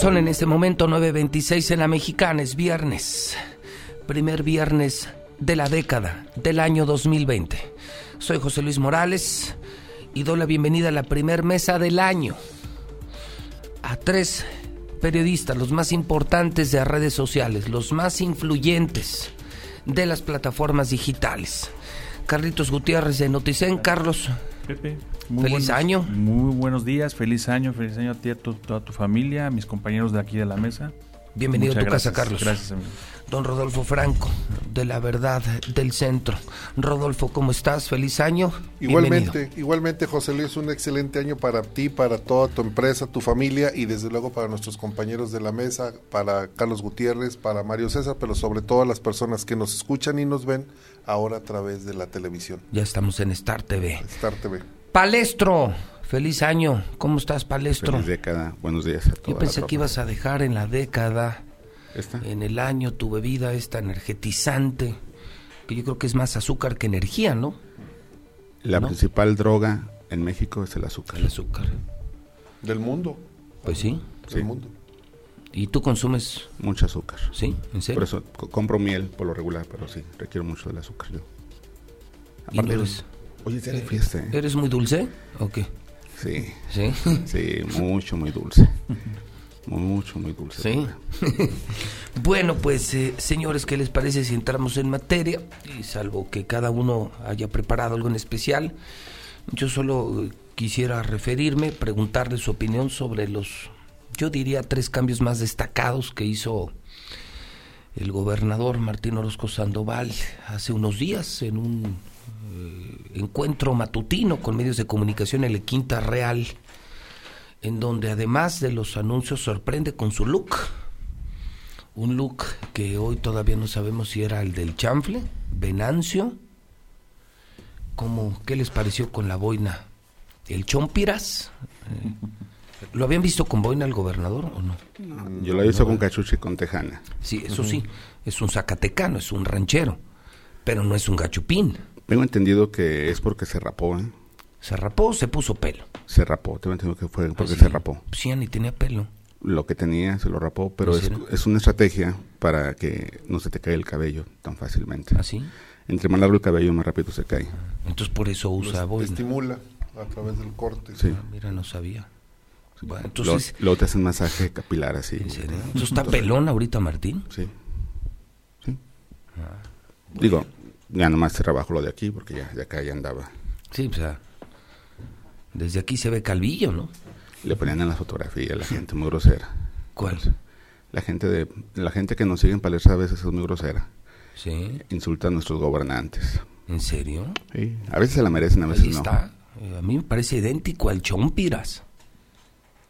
Son en este momento 9.26 en la mexicana, es viernes, primer viernes de la década del año 2020. Soy José Luis Morales y doy la bienvenida a la primer mesa del año a tres periodistas, los más importantes de redes sociales, los más influyentes de las plataformas digitales. Carlitos Gutiérrez de Noticen. Carlos, Pepe, feliz año. Muy buenos días, feliz año, feliz año a ti, a tu- toda tu familia, a mis compañeros de aquí de la mesa. Bienvenido Muchas a tu casa, Carlos. Gracias, amigo. Don Rodolfo Franco, de la verdad del centro. Rodolfo, ¿cómo estás? Feliz año. Igualmente, Bienvenido. igualmente José Luis, un excelente año para ti, para toda tu empresa, tu familia y desde luego para nuestros compañeros de la mesa, para Carlos Gutiérrez, para Mario César, pero sobre todo a las personas que nos escuchan y nos ven ahora a través de la televisión, Ya estamos en Star TV. Star TV. Palestro, feliz año. ¿Cómo estás, Palestro? Feliz década. Buenos días a toda Yo pensé que ibas a dejar en la década, ¿Esta? en el año, tu bebida esta energetizante, que yo creo que es más azúcar que energía, ¿no? La ¿no? principal droga en México es el azúcar. El azúcar. Del mundo, Pues sí. del Sí. mundo. ¿Y tú consumes, Mucho azúcar. sí? ¿En serio? Por eso co- compro miel por lo regular, pero sí, requiero mucho del azúcar yo. ¿Y no Aparte, eres, Oye, ¿eh? eres muy dulce o qué? Sí, Sí. sí, mucho, muy dulce. Mucho, muy dulce. Sí. Bueno, pues eh, señores, ¿qué les parece si entramos en materia? Y salvo que cada uno haya preparado algo en especial, yo solo eh, quisiera referirme, preguntarle su opinión sobre los, yo diría, tres cambios más destacados que hizo el gobernador Martín Orozco Sandoval hace unos días en un encuentro matutino con medios de comunicación en la Quinta Real, en donde además de los anuncios sorprende con su look un look que hoy todavía no sabemos si era el del chanfle, Venancio, como, ¿qué les pareció con la boina? ¿El chompiras? Eh, ¿Lo habían visto con boina al gobernador o no? Yo lo hice con cachucha y con tejana. Sí, eso sí, es un zacatecano, es un ranchero, pero no es un gachupín. Tengo entendido que es porque se rapó, ¿eh? Se rapó, se puso pelo. Se rapó, tengo entendido que fue porque Pues se rapó. Sí, ya ni tenía pelo. Lo que tenía se lo rapó, pero ¿En es, es una estrategia para que no se te caiga el cabello tan fácilmente. ¿Así? Entre más largo el cabello, más rápido se cae. Entonces por eso usa boina. estimula a través del corte. Sí. Ah, mira, no sabía. Bueno, entonces, luego te hacen masaje capilar así. ¿en serio? Entonces está pelón ahorita Martín. Sí. Sí. Digo, ya nomás se rebajó lo de aquí porque ya de acá ya andaba. Sí, o sea, desde aquí se ve calvillo, ¿no? Le ponían en la fotografía la gente muy grosera. ¿Cuál? La gente de la gente que nos sigue en palestra a veces es muy grosera. Sí, Insulta a nuestros gobernantes. ¿en serio? Sí. A veces se la merecen, a veces Ahí no. está. Eh, A mí me parece idéntico al Chompiras.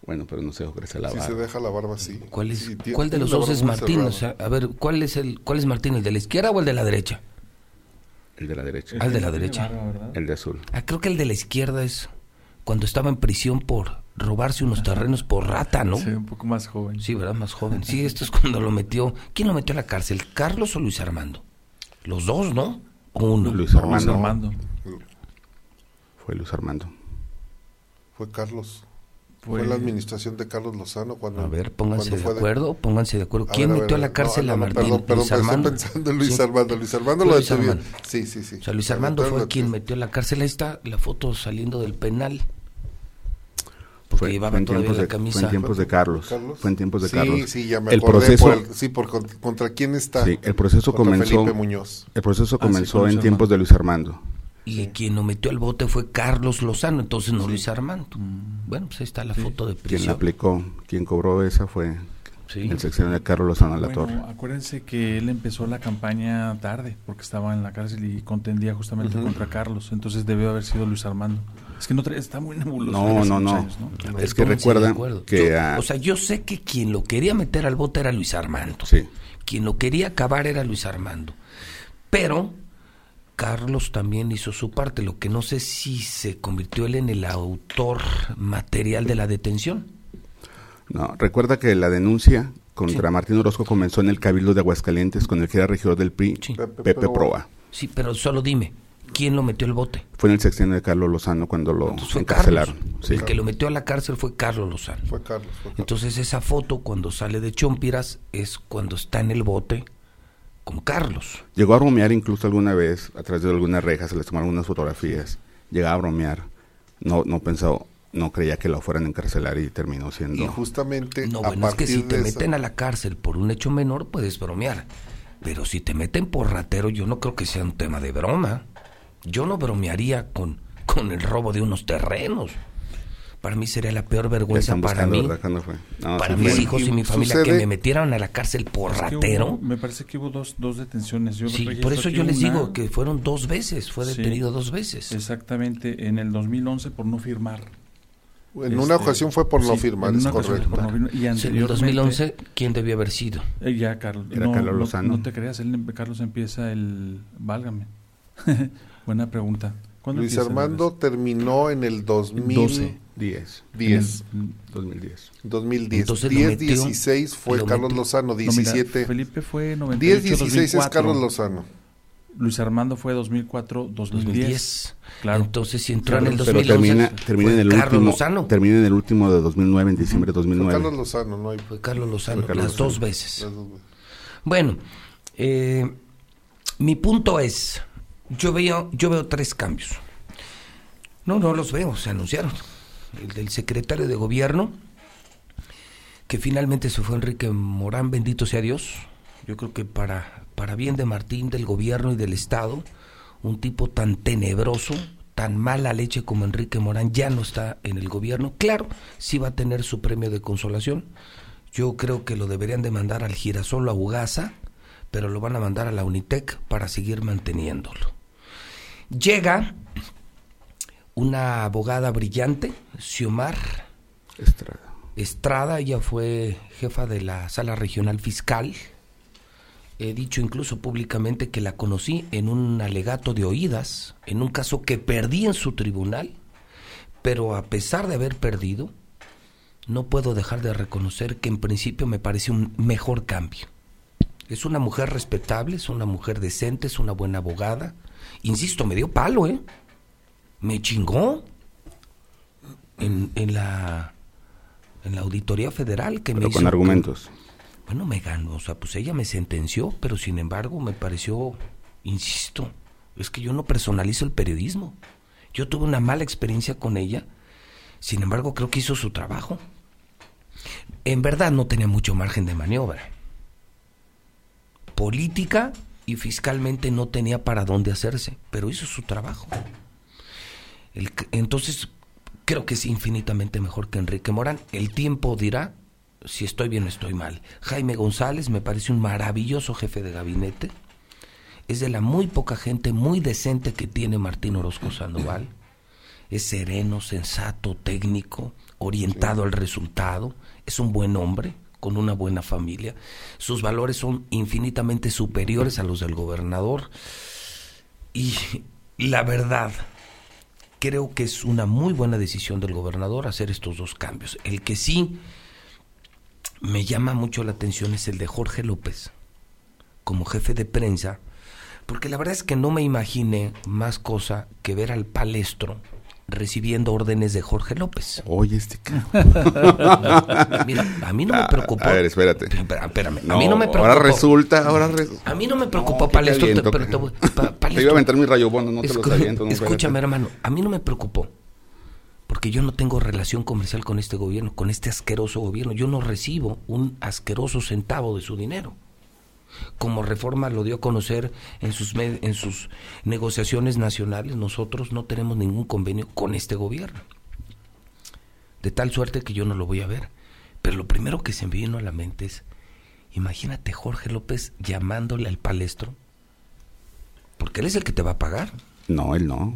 Bueno, pero no se dejó crecer la Si se barba. deja la barba así. ¿Cuál, es, Sí, tiene- ¿cuál de los dos barba es Martín? O sea, a ver, ¿cuál es el cuál es Martín? ¿El de la izquierda o el de la derecha? El de la derecha. Al de la derecha. barba, ¿verdad? El de azul. Ah, creo que el de la izquierda es cuando estaba en prisión por robarse unos terrenos por rata, ¿no? Sí, un poco más joven. Sí, ¿verdad? Más joven. Sí, esto es cuando lo metió. ¿Quién lo metió a la cárcel? ¿Carlos o Luis Armando? Los dos, ¿no? O uno. Luis Armando. Armando. Fue Luis Armando. Fue Carlos. Fue- Fue la administración de Carlos Lozano cuando. A ver, pónganse de fue acuerdo, pónganse de acuerdo. A ¿Quién a metió ver, a la cárcel no, a no, Martín? Perdón, perdón, Luis pero Armando. estoy pensando en Luis Sí. Armando. Luis Armando lo Luis detuvieron. Armando. Sí, sí, sí. O sea, Luis Armando fue quien metió a la cárcel. Ahí está la foto saliendo del penal. Porque Fue, llevaba fue todavía la de, camisa. fue en tiempos de Carlos. Carlos. Fue en tiempos de sí, Carlos. Sí, ya me el acordé proceso, por el- sí, por con- contra quién está. Sí, el proceso Contra comenzó- Felipe Muñoz. el proceso Ah, sí, comenzó con Luis en tiempos de Luis Armando. Y quien lo metió al bote fue Carlos Lozano, entonces no Luis Armando. Mm. Bueno, pues ahí está la foto de Quien la prisión. aplicó, quien cobró esa fue Sí. el sección de Carlos Lozano La Bueno, Torre. acuérdense que él empezó la campaña tarde porque estaba en la cárcel y contendía justamente contra Carlos. Entonces debió haber sido Luis Armando. Es que no está muy nebuloso. No, no, no. años, ¿no? Es que recuerda acuerdo. que Yo- a- O sea, yo sé que quien lo quería meter al bote era Luis Armando. Sí. Quien lo quería acabar era Luis Armando. Pero Carlos también hizo su parte. Lo que no sé si se convirtió él en el autor material de la detención. No, recuerda que la denuncia contra Martín Orozco comenzó en el Cabildo de Aguascalientes con el que era regidor del PRI, Sí. Pepe, Pepe Proa. Sí, pero solo dime, ¿Quién lo metió al bote? Fue en el sexenio de Carlos Lozano cuando lo Entonces fue encarcelaron. Carlos. Sí. El que lo metió a la cárcel fue Carlos Lozano. Fue Carlos. fue Carlos. Entonces esa foto cuando sale de Chompiras es cuando está en el bote con Carlos. Llegó a bromear incluso alguna vez, a través de algunas rejas, se les tomaron unas fotografías. Llegaba a bromear. No, no pensó, no creía que lo fueran a encarcelar y terminó siendo... Y justamente No, a bueno, es que si te meten esa- a la cárcel por un hecho menor puedes bromear. Pero si te meten por ratero yo no creo que sea un tema de broma. Yo no bromearía con, con el robo de unos terrenos. Para mí sería la peor vergüenza para mí. ¿verdad? ¿Cuándo fue? No, Para sí mis fue. hijos y mi Y familia que sucede- me metieran a la cárcel por Es que ratero. hubo- me parece que hubo dos, dos detenciones. Yo Sí, por eso yo les una, digo que fueron dos veces, fue Sí. detenido dos veces. Exactamente, en el 2011 por no firmar. En una Este, ocasión fue por no sí, firmar, en es una ocasión correcto. por no firmar. Y Sí, en el anteriormente- 2011, ¿quién debió haber sido? Eh, ya, Carlos. Era no, Carlos no- Lozano. No, te creas, él, Carlos empieza el... Válgame. Buena pregunta. ¿Cuándo Luis Armando terminó en el 2000, 12. 10, 10, En el- 2010. 2010. Entonces lo 10, metió- 16 fue lo Carlos metió- Lozano, No, mira, 17. Felipe fue 98, 10, 16 es 2004. Carlos Lozano. Luis Armando fue 2004, 2010. 2010. Claro. Entonces, si entró en el Pero 2011, Pero termina, termina en fue el Carlos último, Lozano. termina en el último de 2009, en diciembre de Fue 2009. Carlos Lozano, no hay Fue Carlos Lozano, Fue Carlos las Lozano. dos veces. las dos veces. Bueno, eh, mi punto es, yo veo, yo veo tres cambios. No, no los veo, se anunciaron. El del secretario de gobierno, que finalmente se fue Enrique Morán, bendito sea Dios. Yo creo que para, para bien de Martín, del gobierno y del Estado, un tipo tan tenebroso, tan mala leche como Enrique Morán ya no está en el gobierno. Claro, sí va a tener su premio de consolación. Yo creo que lo deberían de mandar al girasol a Ugasa, pero lo van a mandar a la Unitec para seguir manteniéndolo. Llega una abogada brillante, Xiomar Estrada. Estrada, ella fue jefa de la sala regional fiscal. He dicho incluso públicamente que la conocí en un alegato de oídas, en un caso que perdí en su tribunal, pero a pesar de haber perdido, no puedo dejar de reconocer que en principio me parece un mejor cambio. Es una mujer respetable, es una mujer decente, es una buena abogada. Insisto, me dio palo, ¿eh? Me chingó en, en la en la auditoría federal que me hizo con argumentos. bueno, me ganó, o sea, pues ella me sentenció, pero sin embargo me pareció, insisto, es que yo no personalizo el periodismo. Yo tuve una mala experiencia con ella, sin embargo creo que hizo su trabajo. En verdad no tenía mucho margen de maniobra. Política y fiscalmente no tenía para dónde hacerse, pero hizo su trabajo. El entonces, creo que es infinitamente mejor que Enrique Morán. El tiempo dirá si estoy bien o estoy mal. Jaime González me parece un maravilloso jefe de gabinete. Es de la muy poca gente muy decente que tiene Martín Orozco Sandoval. Es sereno, sensato, técnico, orientado al resultado. Es un buen hombre con una buena familia. Sus valores son infinitamente superiores a los del gobernador. Y la verdad, creo que es una muy buena decisión del gobernador hacer estos dos cambios. El que sí me llama mucho la atención es el de Jorge López como jefe de prensa, porque la verdad es que no me imaginé más cosa que ver al palestro recibiendo órdenes de Jorge López. Oye, este cabrón. Mira, a mí no me preocupó. A ver, espérate. Espérame, a mí no me preocupó. ahora resulta, ahora resulta. A mí no me preocupó No, te- pero iba a aventar mi rayo bono, no te Escu- los aviento. no, Escúchame, espérate. hermano, a mí no me preocupó. Porque yo no tengo relación comercial con este gobierno, con este asqueroso gobierno. Yo no recibo un asqueroso centavo de su dinero. Como Reforma lo dio a conocer en sus, en sus negociaciones nacionales, nosotros no tenemos ningún convenio con este gobierno. De tal suerte que yo no lo voy a ver. Pero lo primero que se me vino a la mente es, imagínate Jorge López llamándole al palestro, porque él es el que te va a pagar. No, él no.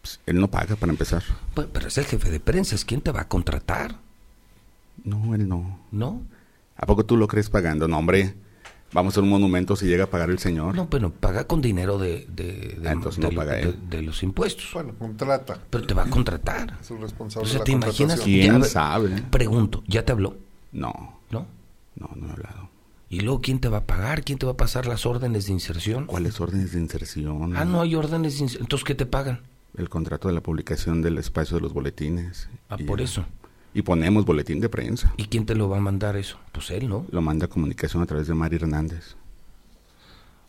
Pues, él no paga para empezar. Pero es el jefe de prensa, es quien te va a contratar, No, él no. ¿no? ¿A poco tú lo crees pagando? No, hombre. Vamos a un monumento si llega a pagar el señor. No, pero paga con dinero de, de, de- Ah, entonces de no lo- paga de- él. de los impuestos. Bueno, contrata. Pero te va a contratar. Es el responsable O sea, de la ¿te imaginas? ¿Quién Ya, sabe? Pregunto, ¿ya te habló? No, ¿No? no, no he hablado. ¿Y luego quién te va a pagar? ¿Quién te va a pasar las órdenes de inserción? ¿Cuáles órdenes de inserción? Ah, no hay órdenes de inserción. Entonces, ¿qué te pagan? El contrato de la publicación del espacio de los boletines. Ah, Y por ya. eso. Y ponemos boletín de prensa. ¿Y quién te lo va a mandar eso? Pues él, ¿no? Lo manda comunicación a través de Mari Hernández.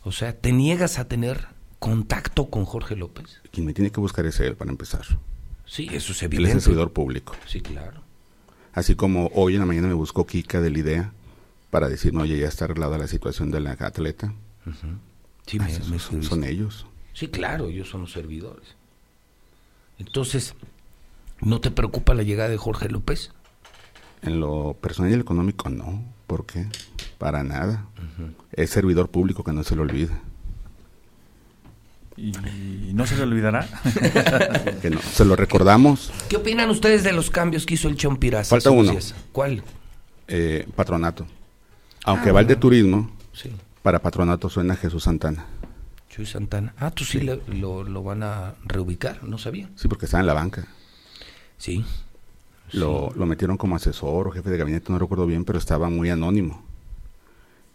O sea, te niegas a tener contacto con Jorge López. Quien me tiene que buscar es él para empezar. Sí, eso es Él es evidente. el servidor público. Sí, claro. Así como hoy en la mañana me buscó Kika del IDEA para decirme, oye, ya está arreglada la situación de la atleta. Sí, Ah, me- me son ellos. Sí, claro, ellos son los servidores. Entonces, ¿no te preocupa la llegada de Jorge López? En lo personal y el económico, no. ¿Por qué? Para nada. Es servidor público que no se lo olvide. Y, no se le olvidará. Que no. Se lo recordamos, ¿Qué opinan ustedes de los cambios que hizo el Chompiras? Falta uno. ¿Cuál? eh, patronato. Aunque va el de turismo, Sí, para patronato suena Jesús Santana. Chuy Santana. Ah, tú sí, le- lo, lo van a reubicar, no sabía. Sí, porque está en la banca. Sí. Lo, lo metieron como asesor o jefe de gabinete, no recuerdo bien, pero estaba muy anónimo.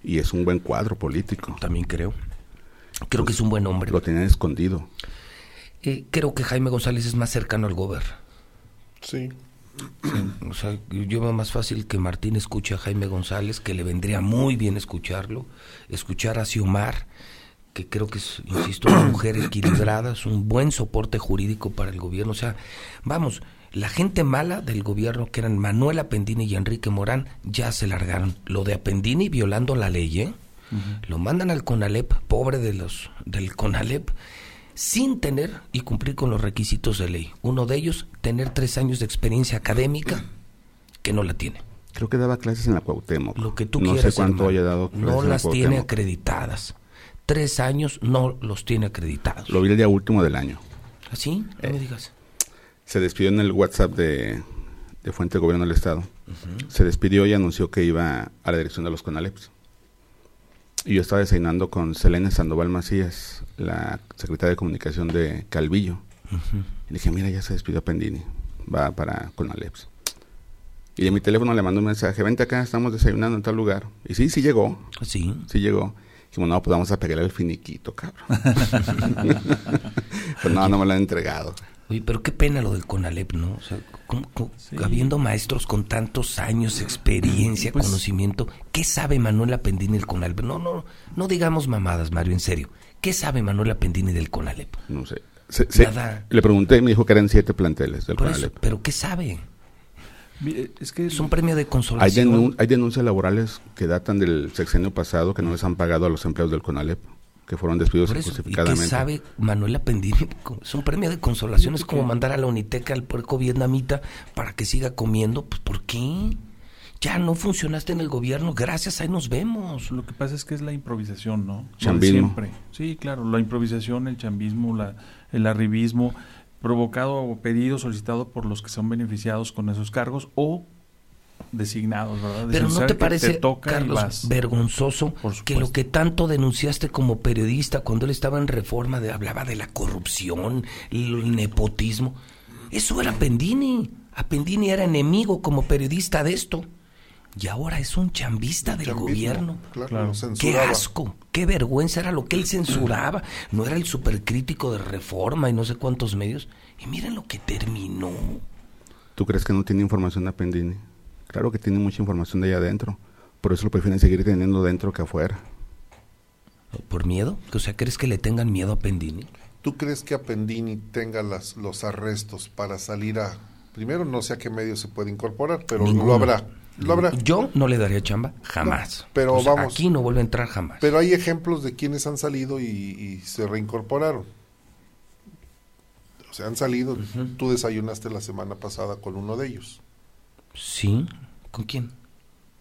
Y es un buen cuadro político. También creo. Creo que es un buen hombre. Lo tenían escondido. Eh, creo que Jaime González es más cercano al gober. Sí. O sea, yo veo más fácil que Martín escuche a Jaime González, que le vendría muy bien escucharlo, escuchar a Xiomar, que creo que es, insisto, una mujer equilibrada, es un buen soporte jurídico para el gobierno. O sea, vamos, la gente mala del gobierno, que eran Manuel Apendini y Enrique Morán, ya se largaron. Lo de Apendini violando la ley, ¿eh? Lo mandan al CONALEP, pobre de los del CONALEP, sin tener y cumplir con los requisitos de ley. Uno de ellos, tener tres años de experiencia académica, que no la tiene. Creo que daba clases en la Cuauhtémoc. Lo que tú no quieras. sé cuánto hermano. haya dado clases No la las tiene acreditadas. Tres años no los tiene acreditados. Lo vi el día último del año. ¿Así? No Eh. me digas. Se despidió en el WhatsApp de, de Fuente de Gobierno del Estado. Se despidió y anunció que iba a la dirección de los CONALEPS. Y yo estaba desayunando con Selene Sandoval Macías, la secretaria de Comunicación de Calvillo. Y le dije, mira, ya se despidió Pendini. Va para CONALEPS. Y de mi teléfono le mandó un mensaje, vente acá, estamos desayunando en tal lugar. Y sí, sí llegó, Sí. sí llegó. Dijimos, no, pues vamos a pegarle el finiquito, cabrón. pues no, no me lo han entregado. Oye, pero qué pena lo del CONALEP, ¿no? O sea, ¿cómo- cómo- Sí. habiendo maestros con tantos años, experiencia, Pues- conocimiento, ¿qué sabe Manuel Apendini del CONALEP? No, no, no digamos mamadas, Mario, en serio. ¿Qué sabe Manuel Apendini del CONALEP? No sé. Se- se- Nada. le pregunté y me dijo que eran siete planteles del Por eso, CONALEP. pero ¿qué sabe? Mire, Es que Es un premio de Hay, consolación. denun- hay denuncias laborales que datan del sexenio pasado que no les han pagado a los empleados del CONALEP, que fueron despedidos Por eso, ¿y qué sabe Manuel Apendini? Es un premio de consolación, es como mandar a la Uniteca al puerco vietnamita para que siga comiendo. Pues, ¿por qué? Ya no funcionaste en el gobierno, gracias, ahí nos vemos. Lo que pasa es que es la improvisación, ¿no? Chambismo. Siempre. Sí, claro, la improvisación, el chambismo, la, el arribismo, provocado o pedido, solicitado por los que son beneficiados con esos cargos o designados, ¿verdad? Pero ¿no ¿sabe te parece, toca Carlos, vergonzoso que lo que tanto denunciaste como periodista cuando él estaba en reforma, de, hablaba de la corrupción, el nepotismo? Eso era Pendini. Apendini era enemigo como periodista de esto. Y ahora es un chambista del Chambismo, gobierno. Claro, Claro. Qué asco, qué vergüenza era lo que él censuraba. No era el supercrítico de reforma y no sé cuántos medios. Y miren lo que terminó. ¿Tú crees que no tiene información a Pendini? Claro que tiene mucha información de allá adentro. Por eso lo prefieren seguir teniendo dentro que afuera. ¿Por miedo? O sea, ¿crees que le tengan miedo a Pendini? ¿Tú crees que Appendini tenga las, los arrestos para salir a... Primero, no sé a qué medio se puede incorporar, pero Ninguno. lo habrá. Lo habrá. Yo no le daría chamba, jamás. No, pero vamos. Aquí no vuelve a entrar jamás. Pero hay ejemplos de quienes han salido y, y se reincorporaron. O sea, han salido. Tú desayunaste la semana pasada con uno de ellos, ¿Sí? ¿Con quién?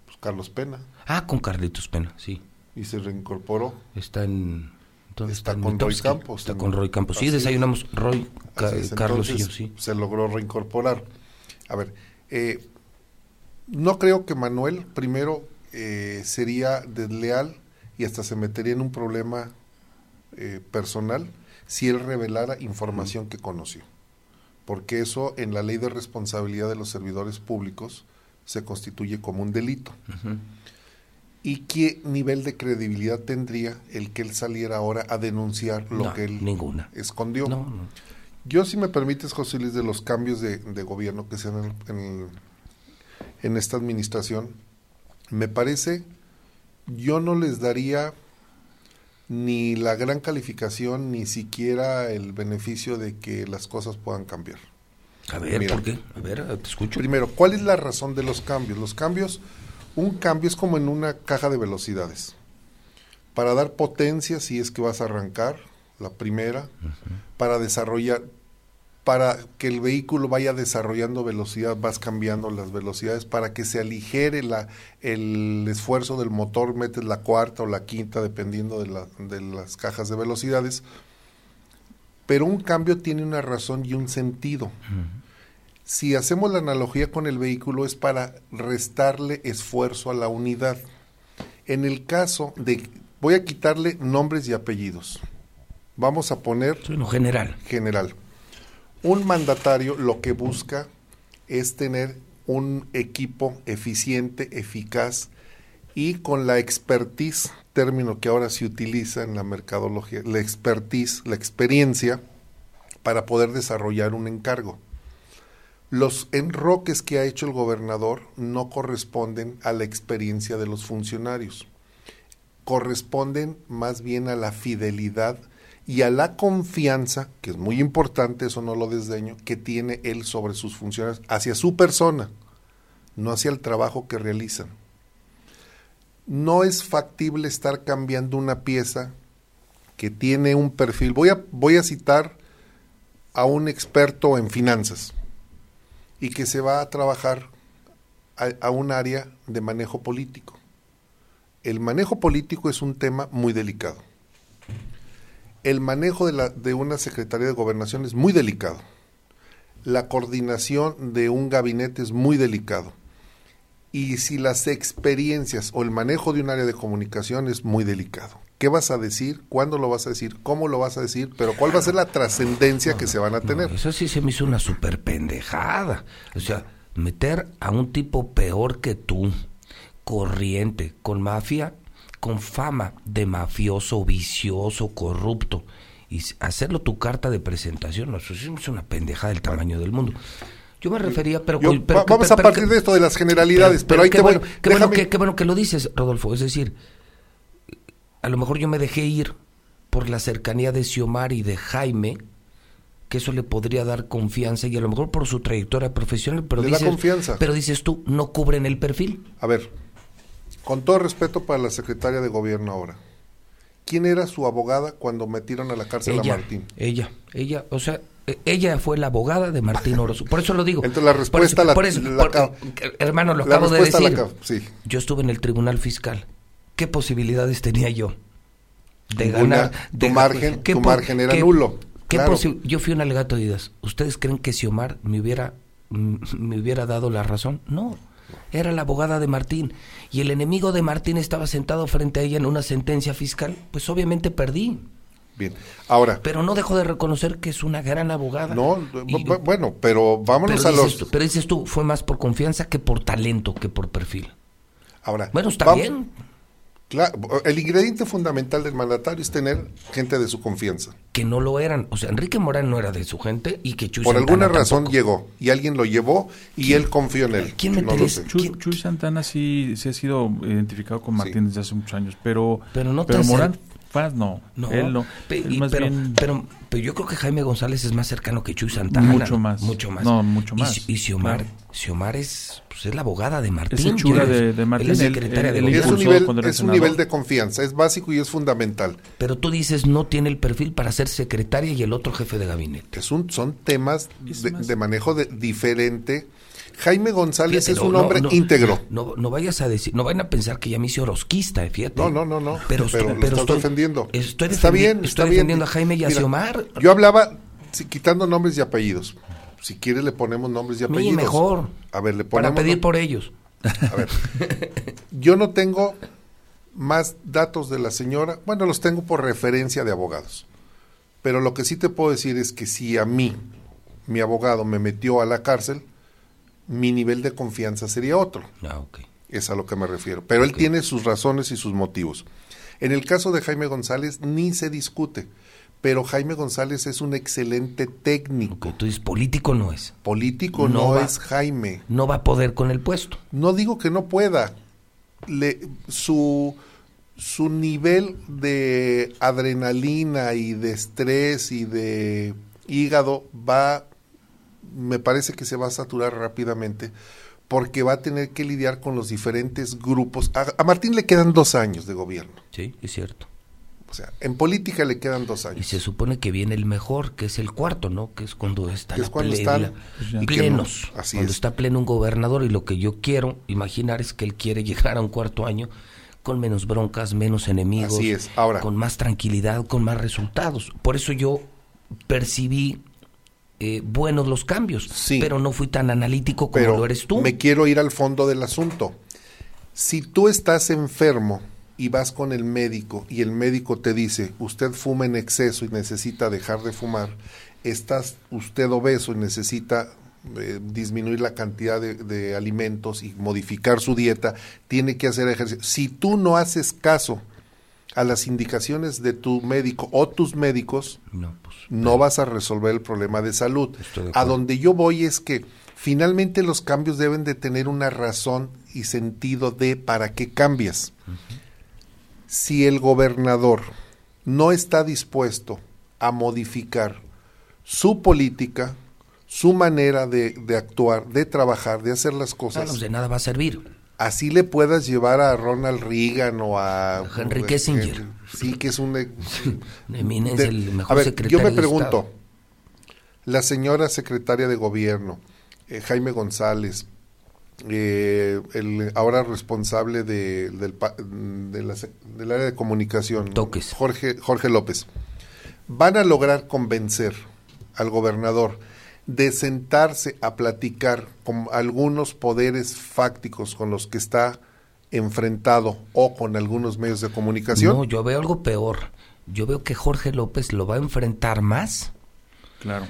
pues, Carlos Pena, Ah, con Carlitos Pena, sí. y se reincorporó. Está en... ¿dónde Está con Roy. Campos, Está en- con Roy Campos. Sí, desayunamos Roy, Ca- Carlos y yo, entonces, sí. Se logró reincorporar. A ver, eh, no creo que Manuel primero eh, sería desleal y hasta se metería en un problema eh, personal si él revelara información que conoció. Porque eso en la ley de responsabilidad de los servidores públicos se constituye como un delito. ¿Y qué nivel de credibilidad tendría el que él saliera ahora a denunciar lo No, que él ninguna. escondió? No, no. Yo, si me permites, José Luis, de los cambios de, de gobierno que se dan en, en- en esta administración, me parece, yo no les daría ni la gran calificación, ni siquiera el beneficio de que las cosas puedan cambiar. A ver, Mira. ¿por qué? A ver, te escucho. Primero, ¿cuál es la razón de los cambios? Los cambios, un cambio es como en una caja de velocidades. Para dar potencia, si es que vas a arrancar, la primera, para desarrollar, para que el vehículo vaya desarrollando velocidad, vas cambiando las velocidades, para que se aligere la, el esfuerzo del motor, metes la cuarta o la quinta, dependiendo de, la- de las cajas de velocidades. Pero un cambio tiene una razón y un sentido. Si hacemos la analogía con el vehículo es para restarle esfuerzo a la unidad. En el caso de, voy a quitarle nombres y apellidos. Vamos a poner general. general. Un mandatario lo que busca es tener un equipo eficiente, eficaz y con la expertise, término que ahora se utiliza en la mercadología, la expertise, la experiencia para poder desarrollar un encargo. Los enroques que ha hecho el gobernador no corresponden a la experiencia de los funcionarios, corresponden más bien a la fidelidad y a la confianza, que es muy importante, eso no lo desdeño, que tiene él sobre sus funcionarios, hacia su persona, no hacia el trabajo que realizan. No es factible estar cambiando una pieza que tiene un perfil. Voy a, voy a citar a un experto en finanzas y que se va a trabajar a un área de manejo político. El manejo político es un tema muy delicado. El manejo de, la, de una Secretaría de Gobernación es muy delicado. La coordinación de un gabinete es muy delicado. Y si las experiencias o el manejo de un área de comunicación es muy delicado. ¿Qué vas a decir? ¿Cuándo lo vas a decir? ¿Cómo lo vas a decir? Pero ¿cuál va a ser la trascendencia que se van a tener? No, eso sí se me hizo una super pendejada. O sea, meter a un tipo peor que tú, corriente, con mafia, con fama de mafioso, vicioso, corrupto, y hacerlo tu carta de presentación, no, eso es una pendejada del tamaño del mundo. Yo me refería, pero... Yo- vamos pero- a partir de esto de las generalidades, pero, ahí qué te voy. bueno, qué, bueno que, qué bueno que lo dices, Rodolfo. Es decir, a lo mejor yo me dejé ir por la cercanía de Xiomar y de Jaime, que eso le podría dar confianza y a lo mejor por su trayectoria profesional, pero Le da confianza. pero dices tú, no cubren el perfil. A ver, con todo respeto para la secretaria de gobierno ahora. ¿Quién era su abogada cuando metieron a la cárcel ella, a Martín? ella, ella, o sea, e- ella fue la abogada de Martín Orozco. Por eso lo digo. Entonces, la Por respuesta eso- la- por eso- la por- hermano, lo La acabo de la decir. acabo- sí. Yo estuve en el tribunal fiscal. ¿Qué posibilidades tenía yo de Ninguna. ganar? Tu de- margen- ¿qué tu margen era qué- nulo, qué claro. posi- yo fui un alegato de Idas. ¿Ustedes creen que si Omar me hubiera mm, me hubiera dado la razón? No. Era la abogada de Martín y el enemigo de Martín estaba sentado frente a ella en una sentencia fiscal. Pues obviamente perdí, Bien. Ahora, pero no dejo de reconocer que es una gran abogada. no, Y- bueno, pero vámonos pero a los. tú, pero dices tú, fue más por confianza que por talento, que por perfil. Ahora, Bueno, está bien. Claro, el ingrediente fundamental del mandatario es tener gente de su confianza. que no lo eran. O sea, Enrique Morán no era de su gente y que Chuy Por Santana alguna razón tampoco. llegó y alguien lo llevó y él confió en él. ¿Quién me no lo interesa? sé. Chuy, Santana sí, sí ha sido identificado con Martín desde hace muchos años, pero, Pero no hace- Morán Paz no, No, él no. pe- Él y- más pero, bien- pero, pero yo creo que Jaime González es más cercano que Chuy Santana. Mucho más. Mucho más. No, mucho Y más, Si- Y, Xiomar, claro. Xiomar es, pues, es la abogada de Martín. Es Yo- de- de Martín, es él- secretaria él- de él Y es un, nivel, es un nivel de confianza, es básico y es fundamental. Pero tú dices no tiene el perfil para ser secretaria y el otro jefe de gabinete. Es un, son temas de, de manejo de, diferente. Jaime González Fíjate, es no, un no, hombre no, íntegro. No, no vayas a decir, no vayan a pensar que ya me hice orosquista, fíjate. No, no, no, no. Pero, Pero pero estoy- defendiendo. Estoy Está bien, estoy está bien. defendiendo a Jaime y a Mira, Xiomar. Yo hablaba, quitando nombres y apellidos. Si quiere le ponemos nombres y apellidos. mejor. A ver, le Para ponemos. pedir nom- por ellos. A ver. Yo no tengo más datos de la señora. Bueno, los tengo por referencia de abogados. Pero lo que sí te puedo decir es que si a mí, mi abogado, me metió a la cárcel, mi nivel de confianza sería otro. Ah, ok. Es a lo que me refiero. Pero él tiene sus razones y sus motivos. En el caso de Jaime González ni se discute, pero Jaime González es un excelente técnico. Ok, tú dices, político no es. Político No no, va- es Jaime. No va a poder con el puesto. No digo que no pueda. Le, su, su nivel de adrenalina y de estrés y de hígado va, me parece que se va a saturar rápidamente porque va a tener que lidiar con los diferentes grupos. A, a Martín le quedan dos años de gobierno. Sí, es cierto. O sea, en política le quedan dos Y años. se supone que viene el mejor, que es el cuarto, ¿no? Que es cuando está Que es cuando están- y que plenos. no, así cuando es. está pleno un gobernador y lo que yo quiero imaginar es que él quiere llegar a un cuarto año con menos broncas, menos enemigos, Así es. Ahora- con más tranquilidad, con más resultados. Por eso yo percibí eh, buenos los cambios, Sí. pero no fui tan analítico como Pero lo eres tú. me quiero ir al fondo del asunto. Si tú estás enfermo y vas con el médico y el médico te dice, usted fuma en exceso y necesita dejar de fumar, estás usted obeso y necesita eh, disminuir la cantidad de, de alimentos y modificar su dieta, tiene que hacer ejercicio. Si tú no haces caso a las indicaciones de tu médico o tus médicos, No, pues, no vas a resolver el problema de salud. De A donde yo voy es que finalmente los cambios deben de tener una razón y sentido de para qué cambias. Si el gobernador no está dispuesto a modificar su política, su manera de, de actuar, de trabajar, de hacer las ah, cosas, no, de nada va a servir. así le puedas llevar a Ronald Reagan o a Henry Kissinger. Sí, que es un Eminencia, de- el mejor a ver, secretario yo me de pregunto, Estado. la señora secretaria de gobierno, eh, Jaime González, eh, el ahora responsable de, del, de la del área de comunicación, Toques. Jorge, Jorge López, van a lograr convencer al gobernador de sentarse a platicar con algunos poderes fácticos con los que está enfrentado o con algunos medios de comunicación. No, yo veo algo peor. Yo veo que Jorge López lo va a enfrentar más Claro.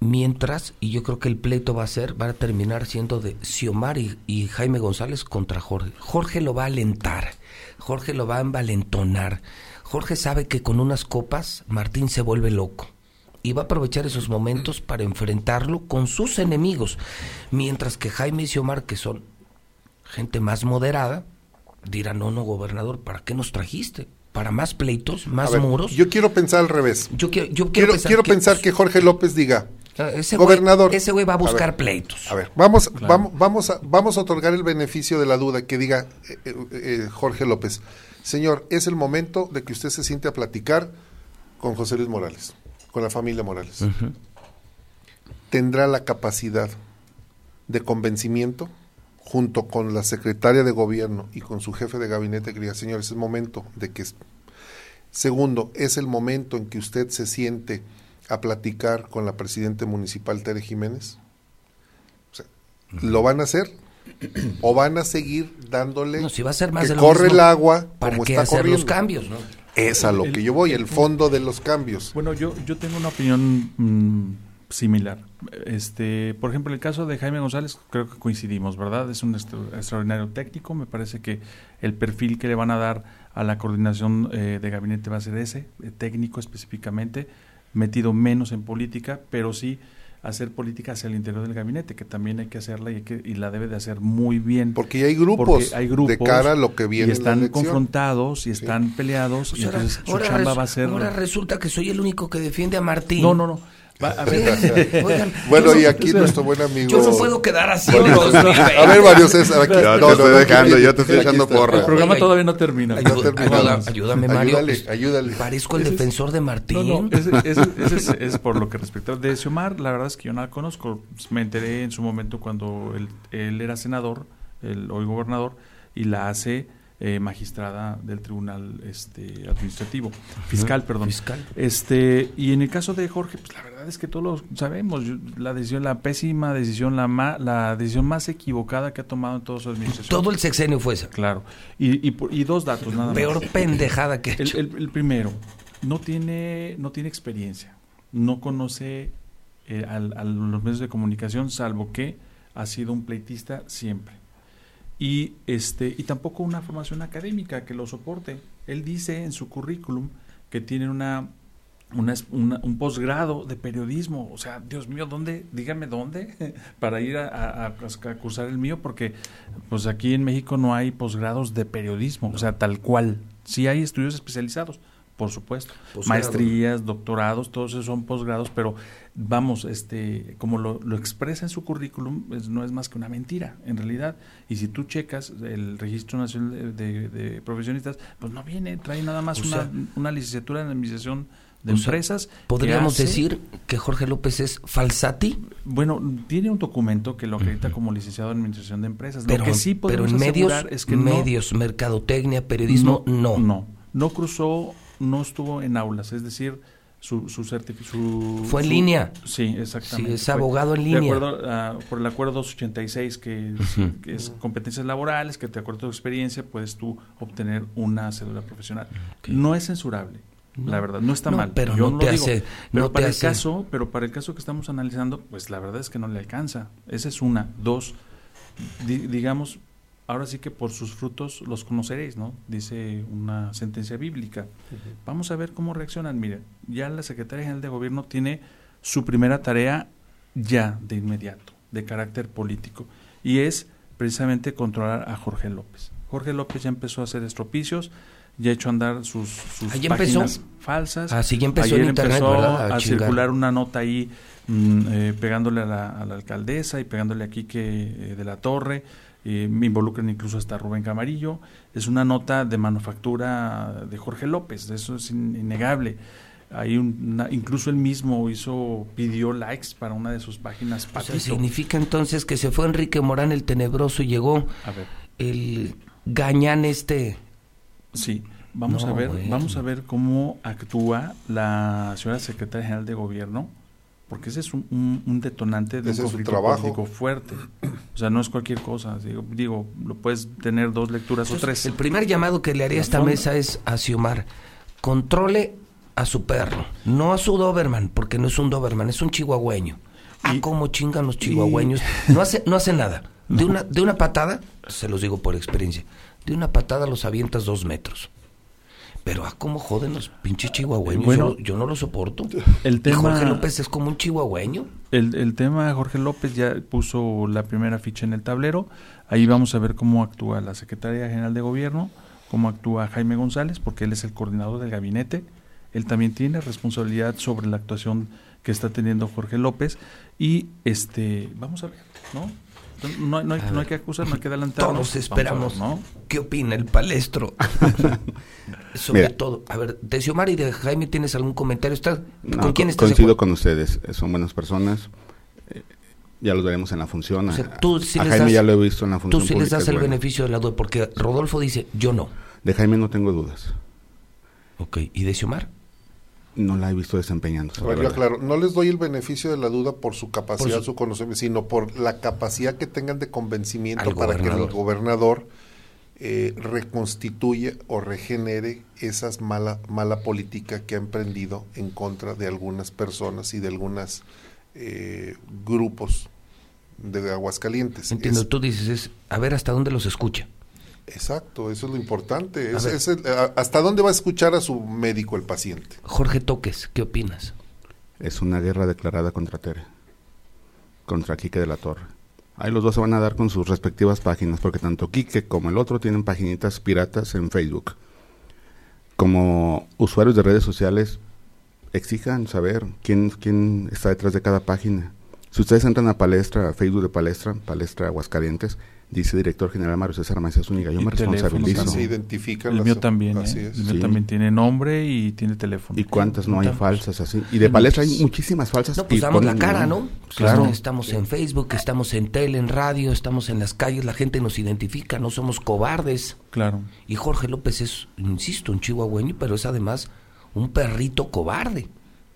Mientras, y yo creo que el pleito va a ser, va a terminar siendo de Xiomar y, y Jaime González contra Jorge. Jorge lo va a alentar, Jorge lo va a envalentonar. Jorge sabe que con unas copas Martín se vuelve loco y va a aprovechar esos momentos para enfrentarlo con sus enemigos, mientras que Jaime y Xiomar, que son gente más moderada, dirán, no, no, gobernador, ¿para qué nos trajiste? ¿Para más pleitos, más ver, muros? Yo quiero pensar al revés. Yo quiero, yo Quiero, pensar, quiero que, pensar que Jorge López diga, ese gobernador. güey, ese güey va a A ver, buscar pleitos. A ver, vamos, vamos, vamos, a, vamos a otorgar el beneficio de la duda que diga eh, eh, eh, Jorge López. Señor, es el momento de que usted se siente a platicar con José Luis Morales, con la familia Morales. ¿Tendrá la capacidad de convencimiento junto con la secretaria de gobierno y con su jefe de gabinete que diga, señor, es el momento de que... Segundo, es el momento en que usted se siente a platicar con la presidenta municipal Tere Jiménez. O sea, ¿Lo van a hacer? ¿O van a seguir dándole No, si va a ser más que de lo corre mismo, el agua ¿Para como qué está hacer corriendo? los cambios? No? Es a lo que yo voy, el fondo de los cambios. Bueno, yo, yo tengo una opinión mm, similar. Este, por ejemplo, el caso de Jaime González, creo que coincidimos, ¿verdad? Es un extra- extraordinario técnico. Me parece que el perfil que le van a dar a la coordinación eh, de gabinete va a ser ese, eh, técnico específicamente, metido menos en política, pero sí hacer política hacia el interior del gabinete, que también hay que hacerla y, hay que, y la debe de hacer muy bien. Porque ya hay grupos, Porque hay grupos de cara a lo que viene y la están confrontados y están peleados Pues y ahora, entonces su ahora chamba resu- va a ser ahora resulta que soy el único que defiende a Martín. no no no Va- a ver, Fíjense, oigan, Bueno, y aquí nuestro buen amigo... Yo no puedo quedar así Bueno, en el no, 2020. A ver, Mario César, aquí Yo te estoy dejando, yo te estoy echando porra. el programa todavía no termina. Terminamos. ayuda- ayúdame, Mario. Ayúdale, ayúdale. Parezco el Ese es- defensor de Martín. No, no, ese, ese- ese es, es por lo que respecta. De Xiomar, la verdad es que yo no la conozco. Me enteré en su momento cuando él, él era senador, el hoy gobernador, y la hace eh, magistrada del Tribunal este, Administrativo, Fiscal, perdón. Fiscal. Este, y en el caso de Jorge, pues la verdad es que todos lo sabemos. La decisión, la pésima decisión, la, ma- la decisión más equivocada que ha tomado en toda su administración. Todo el sexenio fue esa. Claro. Y, y, y dos datos nada más. Peor pendejada que he El, hecho. el- el primero, no tiene, no tiene experiencia, no conoce eh, al- a los medios de comunicación, salvo que ha sido un pleitista siempre. Y este y tampoco una formación académica que lo soporte. Él dice en su currículum que tiene una, una, un posgrado de periodismo. O sea, Dios mío, ¿dónde? Dígame dónde para ir a, a, cursar el mío, porque pues aquí en México no hay posgrados de periodismo, o sea, tal cual. Sí hay estudios especializados, por supuesto. Maestrías, doctorados, todos esos son posgrados, pero vamos, este, como lo, expresa en su currículum, pues, no es más que una mentira, en realidad. Y si tú checas el Registro Nacional de, Profesionistas, pues no viene, trae nada más una, una, licenciatura en Administración de Empresas. ¿Podríamos decir que Jorge López es falsati? Bueno, tiene un documento que lo acredita como licenciado en Administración de Empresas. Pero, que sí pero en medios, es que medios, mercadotecnia, periodismo, no. No, no cruzó no estuvo en aulas, es decir, su, su, su Fue en línea. Sí, exactamente. Sí, es abogado en línea. De acuerdo por el acuerdo 286, que, que, es competencias laborales, que de acuerdo tu experiencia puedes tú obtener una cédula profesional. No es censurable. La verdad, no está mal. Pero no, te hace. Pero para el caso, pero para el caso que estamos analizando, pues la verdad es que no le alcanza. Esa es una. Dos, digamos, ahora sí que por sus frutos los conoceréis, ¿no? Dice una sentencia bíblica. Vamos a ver cómo reaccionan. Mire, ya la Secretaría General de Gobierno tiene su primera tarea ya de inmediato, de carácter político, y es precisamente controlar a Jorge López. Jorge López ya empezó a hacer estropicios, ya ha hecho andar sus, sus páginas falsas. Así ya empezó en internet, a, circular una nota ahí mm, eh, pegándole a la, alcaldesa y pegándole a Quique eh, de la Torre eh, me involucran incluso hasta Rubén Camarillo. Es una nota de manufactura de Jorge López, eso es innegable. Hay una, incluso él mismo hizo pidió likes para una de sus páginas. O significa entonces que se fue Enrique Morán el tenebroso y llegó el gañán este. Sí, vamos a ver, vamos a ver cómo actúa la señora secretaria general de gobierno porque ese es un, detonante de un conflicto político fuerte. O sea, no es cualquier cosa. Digo, lo puedes tener dos lecturas o tres. El primer llamado que le haría a esta mesa es a Xiomar. Controle a su perro, no a su Doberman, porque no es un Doberman, es un chihuahueño. Ah, cómo chingan los chihuahueños. No hace, no hace nada. De una, de una patada, se los digo por experiencia, de una patada los avientas dos metros. Pero ah, cómo joden los pinches chihuahueños. Bueno, yo, no lo soporto. El tema, Jorge López es como un chihuahueño. El, el tema, Jorge López ya puso la primera ficha en el tablero. Ahí vamos a ver cómo actúa la Secretaría General de Gobierno, cómo actúa Jaime González, porque él es el coordinador del gabinete. Él también tiene responsabilidad sobre la actuación que está teniendo Jorge López. Y este, vamos a ver, ¿no? No, no, hay, no, hay, que acusar, no hay que adelantar. Todos esperamos. ¿no? ¿Qué opina el palestro? Sobre todo. A ver, de Xiomar y de Jaime, ¿tienes algún comentario? ¿Está, ¿Con quién estás Coincido con ustedes. Eh, son buenas personas. Eh, ya los veremos en la función. a, Jaime ya lo he visto en la función. Tú sí les das el beneficio de la duda, porque Rodolfo dice, yo no. De Jaime no tengo dudas. Ok, ¿y de Xiomar? No la he visto desempeñando. claro, no les doy el beneficio de la duda por su capacidad, su, conocimiento, sino por la capacidad que tengan de convencimiento para que el gobernador eh, reconstituya o regenere esas mala mala política que ha emprendido en contra de algunas personas y de algunos eh, grupos de Aguascalientes. Entiendo, tú dices, es a ver hasta dónde los escucha. Exacto, eso es lo importante. ¿Hasta dónde va a escuchar a su médico el paciente? Jorge Toques, ¿qué opinas? Es una guerra declarada contra Tere, contra Quique de la Torre. Ahí los dos se van a dar con sus respectivas páginas, porque tanto Quique como el otro tienen paginitas piratas en Facebook. Como usuarios de redes sociales, exijan saber quién, quién está detrás de cada página. Si ustedes entran a Palestra, a Facebook de Palestra, Palestra Aguascalientes, dice director general Mario César Macías Zúñiga, yo me responsabilizo. Se identifican el mío también, ¿eh? el mío también tiene nombre y tiene teléfono. ¿Y cuántas no hay falsas así? Y de palestra hay muchísimas falsas. No, pues damos la cara, ¿no? Claro. Estamos en Facebook, estamos en tele, en radio, estamos en las calles, la gente nos identifica, no somos cobardes. Claro. Y Jorge López es, insisto, un chihuahueño, pero es además un perrito cobarde.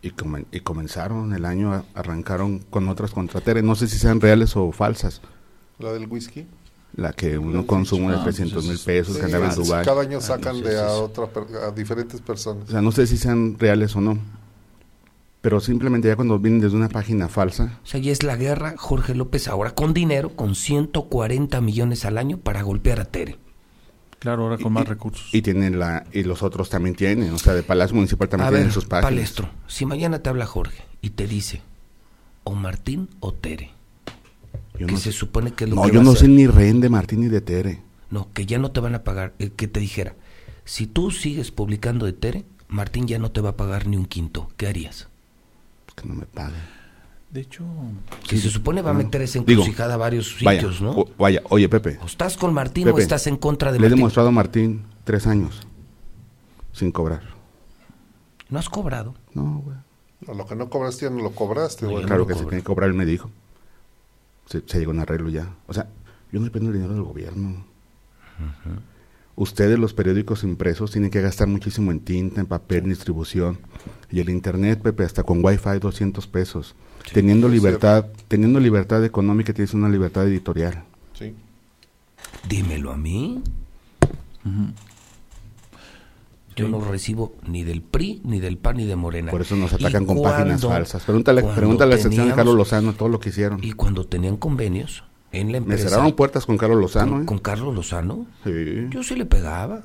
Y, y comenzaron el año, arrancaron con otras contrateres, no sé si sean reales o falsas. ¿La del whisky? La que uno consume de 300 mil pesos que andaba en Dubai. Cada año sacan de a, otra, a diferentes personas. O sea, no sé si sean reales o no. Pero simplemente ya cuando vienen desde una página falsa, O sea, ya es la guerra Jorge López ahora con dinero, con 140 millones al año para golpear a Tere. Claro, ahora con más recursos. y tienen la y los otros también tienen, o sea, de Palacio Municipal también A tienen ver, sus páginas. Palestro, si mañana te habla Jorge y te dice o Martín o Tere, Yo que no, se sé- supone que es lo no, que yo va a no sé ni rehén de Martín ni de Tere. No, que ya no te van a pagar, eh, que te dijera, si tú sigues publicando de Tere, Martín ya no te va a pagar ni un quinto. ¿Qué harías? Que no me paguen. De hecho, Si se supone va a Ah. meter esa Digo, encrucijada a varios Vaya, sitios, ¿no? o- vaya, oye Pepe, O estás con Martín o estás en contra de le he Martín. demostrado a Martín tres años sin cobrar. No has cobrado. No, güey. No, lo que no cobraste ya no lo cobraste, No, güey. Claro lo que se tiene que cobrar, él me dijo. Se, se llegó a un arreglo ya. O sea, yo no dependo del dinero del gobierno. Ustedes, los periódicos impresos, tienen que gastar muchísimo en tinta, en papel, en distribución. Y el internet, Pepe, hasta con wifi 200 pesos. teniendo libertad, teniendo libertad económica, tienes una libertad editorial. Sí. Dímelo a mí. Yo no recibo ni del PRI, ni del PAN, ni de Morena. Por eso nos Y atacan con páginas falsas. Pregúntale, pregúntale a la sección de Carlos Lozano todo lo que hicieron. Y cuando tenían convenios en la Me empresa cerraron puertas con Carlos Lozano, con, ¿eh? con Carlos Lozano, Sí. yo sí le pegaba.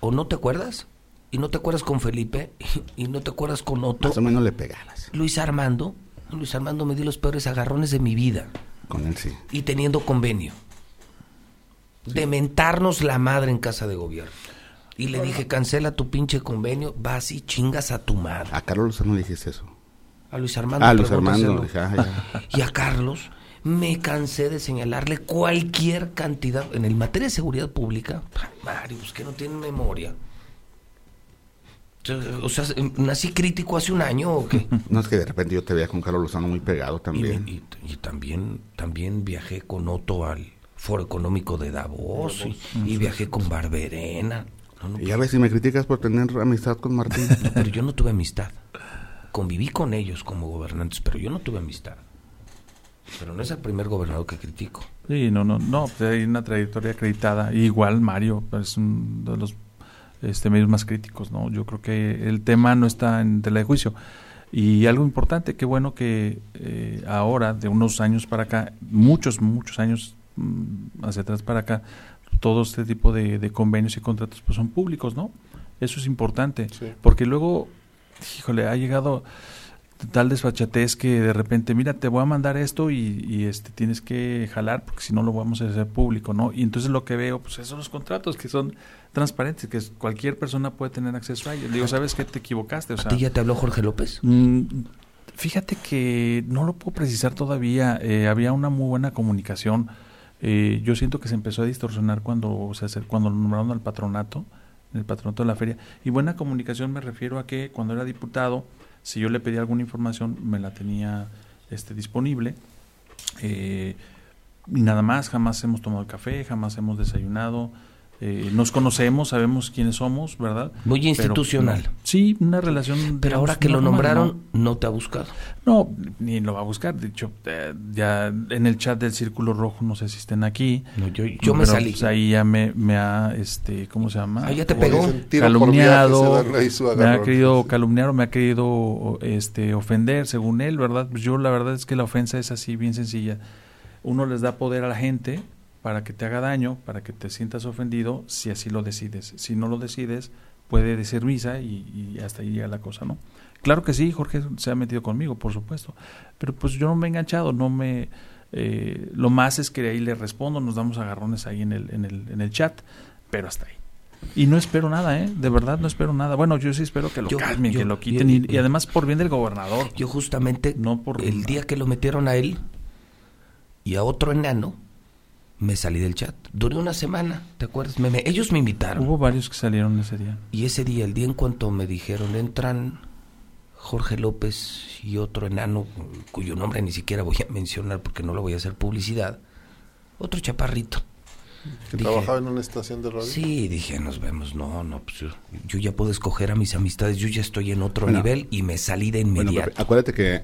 ¿O no te acuerdas? Y no te acuerdas con Felipe, y no te acuerdas con Otto. Más o menos le pegabas. Luis Armando, Luis Armando me dio los peores agarrones de mi vida. Con él sí. Y teniendo convenio. De mentarnos la madre en casa de gobierno. Y le dije, cancela tu pinche convenio, vas y chingas a tu madre. A Carlos Lozano le dijiste eso. A Luis Armando. Ah, Luis Armando. ah, ya. Y a Carlos me cansé de señalarle cualquier cantidad en el materia de seguridad pública. Mario, pues que no tienen memoria. O sea, nací crítico hace un año o qué. No es que de repente yo te veía con Carlos Lozano muy pegado también. y- y también, también viajé con Otto al Foro Económico de Davos y, y viajé con Barberena. No, no, Y ya ves si me criticas por tener amistad con Martín. no, pero yo no tuve amistad. Conviví con ellos como gobernantes, pero yo no tuve amistad. Pero no es el primer gobernador que critico. Sí, no, no, no, pues hay una trayectoria acreditada. Igual Mario es uno de los este, medios más críticos, ¿no? Yo creo que el tema no está en tela de juicio. Y algo importante, qué bueno que eh, ahora, de unos años para acá, muchos, muchos años mm, hacia atrás para acá, todo este tipo de, de convenios y contratos pues son públicos, ¿no? Eso es importante, Sí. porque luego, híjole, ha llegado tal desfachatez que de repente, mira, te voy a mandar esto y, y, este tienes que jalar porque si no lo vamos a hacer público, ¿no? Y entonces lo que veo, pues esos son los contratos que son transparentes, que cualquier persona puede tener acceso a ellos. Digo, ¿sabes qué? Te equivocaste, o ¿A sea... ti ya te habló Jorge López? Mm, Fíjate que no lo puedo precisar todavía. eh, había una muy buena comunicación. Eh, yo siento que se empezó a distorsionar cuando se cuando nombraron al patronato, el patronato de la feria. Y buena comunicación me refiero a que cuando era diputado, si yo le pedía alguna información, me la tenía este, disponible. Eh, y nada más, jamás hemos tomado café, jamás hemos desayunado. Eh, nos conocemos, sabemos quiénes somos, ¿verdad? Muy Pero, institucional. no. sí, una relación. Pero ahora digamos, que lo nombraron, ¿no? no te ha buscado. No, ni lo va a buscar. De hecho, eh, ya en el chat del Círculo Rojo, no sé si estén aquí. No, yo yo me pero, salí. pues, ahí ya me, me ha, este, ¿cómo se llama? Ah, ya te pegó. calumniado, me ha querido calumniar o me ha querido este, ofender, según él, ¿verdad? Pues yo la verdad es que la ofensa es así, bien sencilla. Uno les da poder a la gente para que te haga daño, para que te sientas ofendido, si así lo decides. Si no lo decides, puede ser misa y, y hasta ahí llega la cosa, ¿no? Claro que sí, Jorge se ha metido conmigo, por supuesto, pero pues yo no me he enganchado, no me... eh, lo más es que ahí le respondo, nos damos agarrones ahí en el, en el, en el chat, pero hasta ahí. Y no espero nada, ¿eh? De verdad no espero nada. Bueno, yo sí espero que lo Yo- calmen, yo- que lo quiten. yo- y, y además por bien del gobernador. Yo justamente, No por- el día que lo metieron a él y a otro enano, me salí del chat. Duré una semana, ¿te acuerdas? Me- me- ellos me invitaron. Hubo varios que salieron ese día. Y ese día, el día en cuanto me dijeron, entran Jorge López y otro enano, cuyo nombre ni siquiera voy a mencionar porque no lo voy a hacer publicidad, otro chaparrito. Que Dije, trabajaba en una estación de radio. Sí, dije, nos vemos. No, no, pues yo, yo ya puedo escoger a mis amistades, yo ya estoy en otro Bueno. nivel y me salí de Bueno, inmediato. Pepe, acuérdate que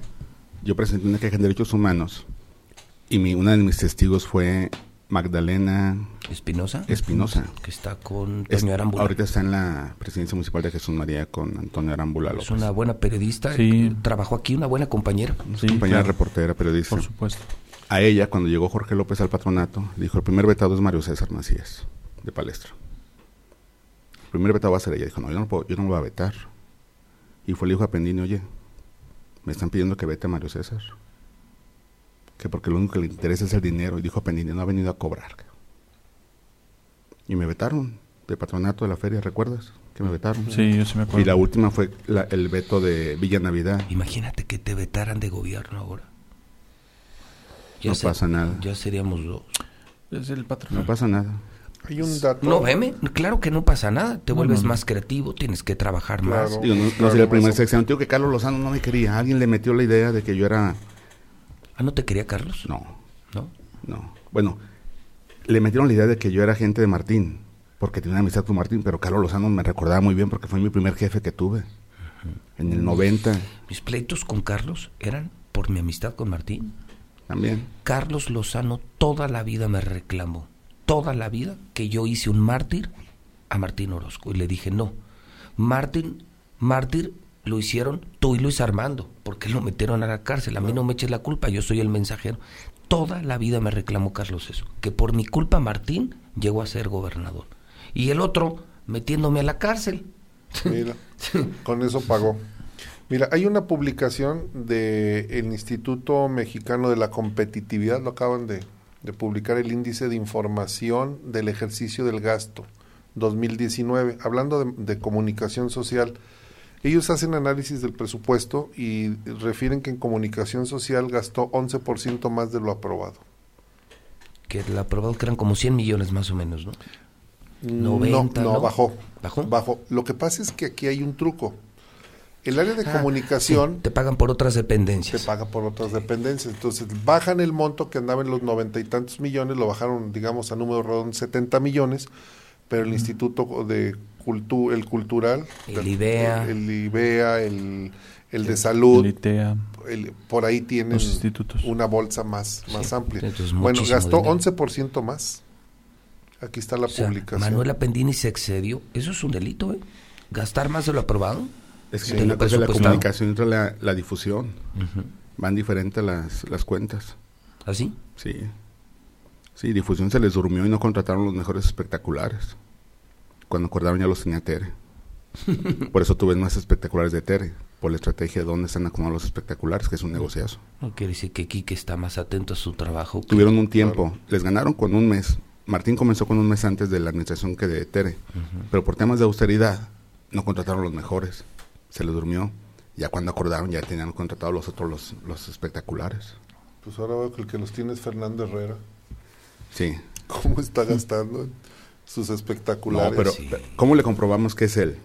yo presenté una queja en derechos humanos y mi, una de mis testigos fue Magdalena Espinosa. Espinosa. Que está con Es- Toño Arámbula. ahorita está en la presidencia municipal de Jesús María con Antonio Arámbula Es López. una buena periodista. Sí. Trabajó aquí, una buena compañera. Sí, compañera claro, reportera, periodista. por supuesto. A ella, cuando llegó Jorge López al patronato, le dijo, el primer vetado es Mario César Macías, de Palestra. El primer vetado va a ser ella. Dijo, no, yo no, puedo- yo no lo voy a vetar. Y fue, le dijo a Pendini, oye, me están pidiendo que vete a Mario César. Que porque lo único que le interesa es el dinero. Y dijo a Pendini, no ha venido a cobrar. Y me vetaron de patronato de la feria, ¿recuerdas? Que me vetaron. Sí, yo sí me acuerdo. Y la última fue la- el veto de Villa Navidad. Imagínate que te vetaran de gobierno ahora. No pasa nada. Ya seríamos dos. Es el patrón. No pasa nada. Hay un dato. No, veme, claro que no pasa nada. Te No, vuelves no, no. más creativo, tienes que trabajar Claro. más. Digo, no, no Claro, sería el primer sexenio. Digo que Carlos Lozano no me quería. Alguien le metió la idea de que yo era... Ah, ¿no te quería Carlos? No, ¿No? no. Bueno, le metieron la idea de que yo era gente de Martín, porque tenía una amistad con Martín, pero Carlos Lozano me recordaba muy bien porque fue mi primer jefe que tuve. En el 90 Mis pleitos con Carlos eran por mi amistad con Martín. también. Carlos Lozano toda la vida me reclamó, toda la vida, que yo hice un mártir a Martín Orozco. Y le dije, no, Martín, mártir lo hicieron tú y Luis Armando, porque lo metieron a la cárcel. A mí no me eches la culpa, yo soy el mensajero. Toda la vida me reclamó Carlos eso, que por mi culpa Martín llegó a ser gobernador. Y el otro metiéndome a la cárcel. Mira, con eso pagó. Mira, hay una publicación del Instituto Mexicano de la Competitividad, lo acaban de, de publicar el índice de información del ejercicio del gasto 2019, hablando de, de comunicación social. Ellos hacen análisis del presupuesto y refieren que en comunicación social gastó 11% más de lo aprobado. Que el aprobado que eran como 100 millones más o menos, ¿no? No, 90, no, ¿no? bajó. ¿Bajó? Bajó. Lo que pasa es que aquí hay un truco. El área de Ah, comunicación sí, te pagan por otras dependencias. paga por otras dependencias. Entonces bajan el monto que andaba en los noventa y tantos millones, lo bajaron, digamos, a número redondo 70 millones, pero el Instituto de Cultu el Cultural, El del- IBEA. el, el IBEA, el, el de Salud, El ITEA, el- por ahí tienen los institutos. una bolsa más, más amplia. bueno, gastó dinero. 11% más. Aquí está la O sea, publicación. Manuel Appendini se excedió. Eso es un delito, ¿eh? Gastar más de lo aprobado. Es que Sí. cosa la Presupuestado. comunicación y otra la, la difusión. Van diferentes las, las cuentas. ¿Así? Sí. Sí, difusión se les durmió y no contrataron los mejores espectaculares. Cuando acordaron ya los tenía Tere. Por eso tuve más espectaculares de Tere. Por la estrategia de dónde están acomodados los espectaculares, que es un negociazo. No quiere decir que Quique está más atento a su trabajo. que- Tuvieron un tiempo, les ganaron con un mes. Martín comenzó con un mes antes de la administración que de Tere. Pero por temas de austeridad, no contrataron los mejores. Se les durmió. Ya cuando acordaron, ya tenían contratados los otros, los, los espectaculares. Pues ahora veo que el que los tiene es Fernando Herrera. Sí. ¿Cómo está gastando sus espectaculares? No, pero sí. pero, ¿cómo le comprobamos que es él?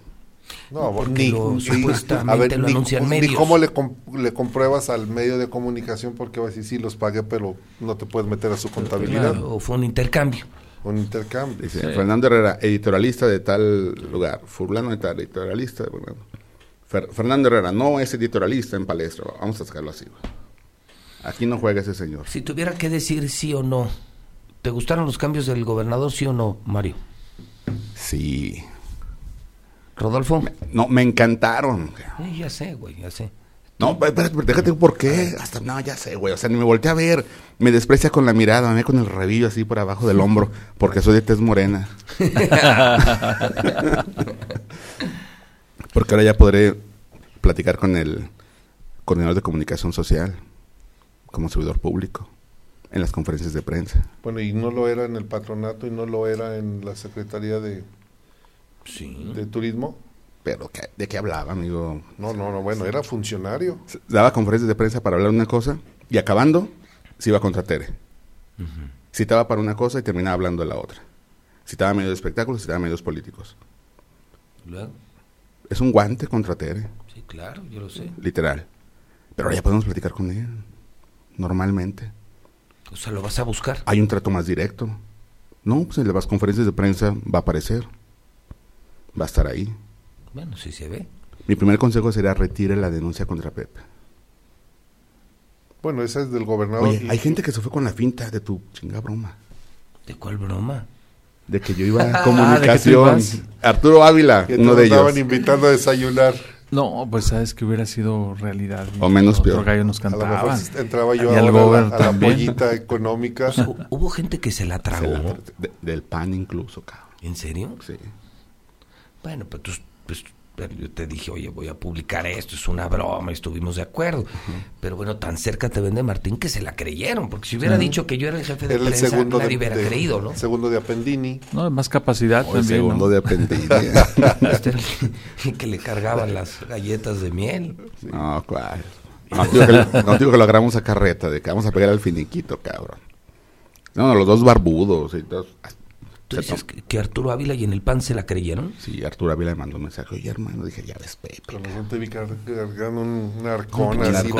No, porque lo- supuestamente lo anuncian ni medios. cómo le, com- le compruebas al medio de comunicación porque va a decir, sí, los pagué, pero no te puedes meter a su contabilidad. Claro, o fue un intercambio. Un intercambio. Dice, Sí. Fernando Herrera, editorialista de tal lugar. Fulano de tal, editorialista. de. Fer- Fernando Herrera, no es editorialista en palestra. Vamos a sacarlo así. Aquí no juega ese señor. Si tuviera que decir sí o no, ¿te gustaron los cambios del gobernador, sí o no, Mario? Sí. Rodolfo. No, me encantaron. Eh, ya sé, güey, ya sé. No, espérate, pero déjate por qué. Hasta, no, ya sé, güey. O sea, ni me volteé a ver. Me desprecia con la mirada, me ve con el revillo así por abajo del hombro, porque soy de tez morena. porque ahora ya podré platicar con el coordinador de comunicación social, como servidor público, en las conferencias de prensa. Bueno, y no lo era en el patronato y no lo era en la Secretaría de, Sí. de Turismo. Pero, ¿qué- ¿de qué hablaba, amigo? No, no, no, bueno, era funcionario. Daba conferencias de prensa para hablar una cosa y acabando se iba contra Tere. Citaba para una cosa y terminaba hablando de la otra. Citaba medios de espectáculos, citaba medios políticos. Luego, Es un guante contra Tere, sí, claro, yo lo sé. literal. Pero ahora ya podemos platicar con él, normalmente. O sea, lo vas a buscar. Hay un trato más directo. No, pues en las conferencias de prensa va a aparecer. Va a estar ahí. Bueno, sí se ve. Mi primer consejo sería retire la denuncia contra Pepe. Bueno, esa es del gobernador. Oye, y- hay gente que se fue con la finta de tu chinga broma. ¿De cuál broma? De que yo iba a Ah, comunicación. Arturo Ávila, Que uno de estaban ellos. invitando a desayunar. No, pues sabes que hubiera sido realidad. O menos Otro peor. gallo nos A lo mejor cantaban. entraba yo a la, a la pollita económica. Hu- Hubo gente que se la Se tragó. la- de- del pan incluso, cabrón. ¿En serio? Sí. Bueno, pues, tú- pues, pero yo te dije, oye, voy a publicar esto, es una broma, estuvimos de acuerdo. Pero bueno, tan cerca te vende Martín que se la creyeron, porque si hubiera dicho que yo era el jefe de el prensa, segundo nadie de, hubiera de- creído, ¿no? segundo de Appendini. No, más capacidad O el también. segundo ¿no? de aprendiz. Este era el que le cargaban las galletas de miel. no, cuál. No digo, que, no digo que lo agarramos a carreta, de que vamos a pegar al finiquito, cabrón. No, no, los dos barbudos y todos. Tú Se dices que, que Arturo Ávila y en el pan se la creyeron. Sí, Arturo Ávila me mandó un mensaje. Oye, hermano, dije, ya ves, Pepe. Con razón te vi car- cargando un, arcón así.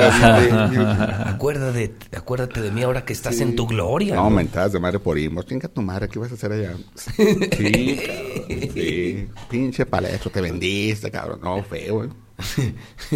Acuérdate, acuérdate de mí ahora que estás Sí. en tu gloria. No, ¿no? mentadas de madre por imos. Chinga tu madre, ¿qué vas a hacer allá? Sí, cabrón. Sí. Pinche palestro, te vendiste, cabrón. No, feo, ¿eh?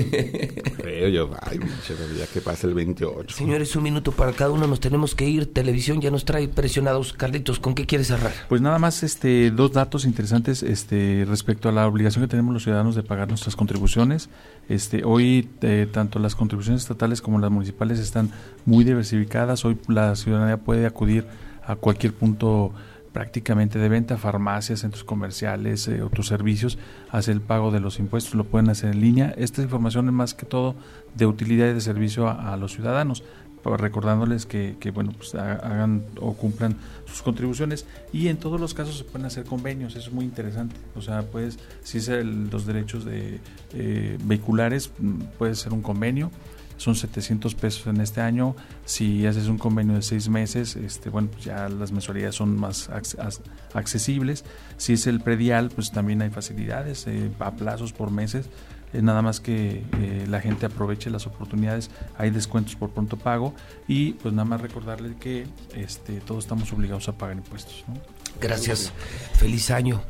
Feo, yo, ay, pinche, ya que pasa el 28. Señores, un minuto para cada uno, nos tenemos que ir. Televisión ya nos trae presionados. Carlitos, ¿con qué quieres cerrar? Pues nada más este dos datos interesantes este respecto a la obligación que tenemos los ciudadanos de pagar nuestras contribuciones. Este hoy eh, tanto las contribuciones estatales como las municipales están muy diversificadas. Hoy la ciudadanía puede acudir a cualquier punto prácticamente de venta, farmacias, centros comerciales, eh, otros servicios, hacer el pago de los impuestos, lo pueden hacer en línea. Esta información es más que todo de utilidad y de servicio a, los ciudadanos, pa- recordándoles que, que, bueno pues ha- hagan o cumplan sus contribuciones y en todos los casos se pueden hacer convenios, eso es muy interesante. O sea, pues si es el- los derechos de eh, vehiculares, mm, puede ser un convenio son 700 pesos en este año. Si haces un convenio de seis meses, este, bueno, pues ya las mensualidades son más ac- ac- accesibles. Si es el predial, pues también hay facilidades eh, a plazos por meses. Es nada más que eh, la gente aproveche las oportunidades. Hay descuentos por pronto pago y pues nada más recordarles que este, todos estamos obligados a pagar impuestos. ¿no? Gracias. Feliz año.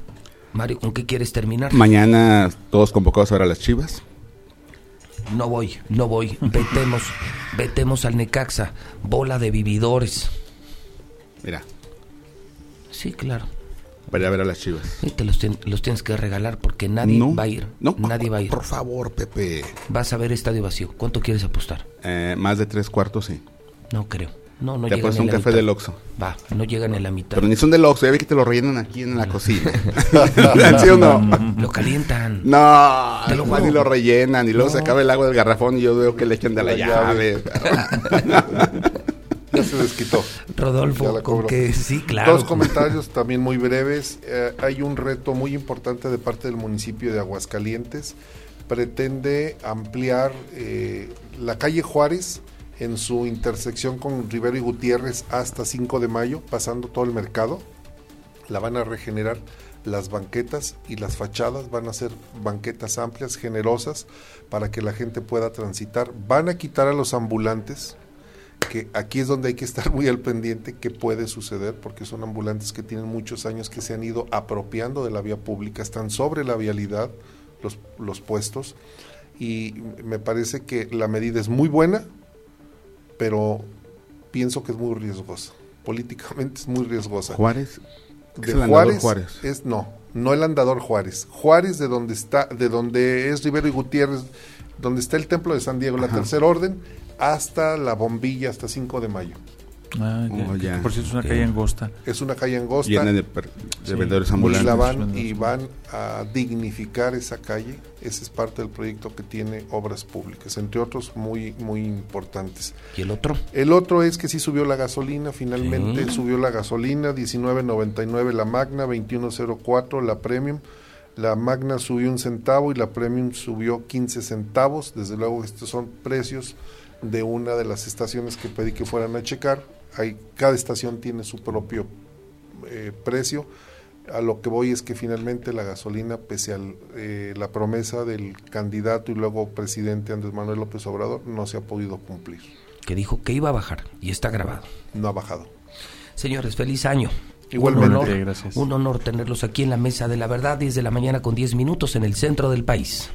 Mario, ¿con qué quieres terminar? Mañana todos convocados ahora a las chivas. No voy, no voy. Vetemos, vetemos al Necaxa. Bola de vividores. Mira, Sí, claro. para ver a las chivas. Y te los, tien- los tienes que regalar porque nadie no, va a ir. No, nadie va a ir. Por favor, Pepe. Vas a ver estadio vacío. ¿Cuánto quieres apostar? Eh, más de tres cuartos, sí. No creo. No, no Te llegan apuesto ni un la café mitad. del Oxxo. Va, no llegan a la mitad. Pero ni son del Oxxo, ya vi que te lo rellenan aquí en la cocina. ¿Sí o no? Lo calientan. No, Te lo ni lo rellenan y luego se acaba el agua del garrafón y yo veo que le echan de la, La llave. llave. Ya se desquitó. Rodolfo, con que sí, claro. Dos comentarios también muy breves. Eh, hay un reto muy importante de parte del municipio de Aguascalientes. Pretende ampliar eh, la calle Juárez en su intersección con Rivero y Gutiérrez hasta 5 de mayo, pasando todo el mercado. La van a regenerar las banquetas y las fachadas van a ser banquetas amplias, generosas, para que la gente pueda transitar. Van a quitar a los ambulantes, que aquí es donde hay que estar muy al pendiente qué puede suceder, porque son ambulantes que tienen muchos años que se han ido apropiando de la vía pública, están sobre la vialidad los, los puestos, y me parece que la medida es muy buena, pero pienso que es muy riesgosa. Políticamente es muy riesgosa. Juárez. ¿Qué De el Juárez, Juárez? es no, no el andador Juárez. Juárez de donde está, de donde es Rivero y Gutiérrez, donde está el templo de San Diego, la tercera orden, hasta la bombilla, hasta 5 de mayo. Ah, ya, Oh, que- ya. que por cierto es una calle angosta. Es una calle angosta. Llena de, per- de Sí. vendedores y ambulantes. la van y van a dignificar esa calle. Ese es parte del proyecto que tiene Obras Públicas, entre otros muy muy importantes. ¿Y el otro? El otro es que sí subió la gasolina, finalmente Sí. subió la gasolina, 19.99 la Magna, 21.04 la Premium. La Magna subió un centavo y la Premium subió 15 centavos. Desde luego estos son precios de una de las estaciones que pedí que fueran a checar. Hay, cada estación tiene su propio eh, precio. A lo que voy es que finalmente la gasolina, pese a la promesa del candidato y luego presidente Andrés Manuel López Obrador, no se ha podido cumplir. Que dijo que iba a bajar y está grabado. No ha bajado. Señores, feliz año. Igualmente. Un honor, Gracias. un honor tenerlos aquí en la mesa de la verdad, 10 de la mañana con 10 minutos en el centro del país.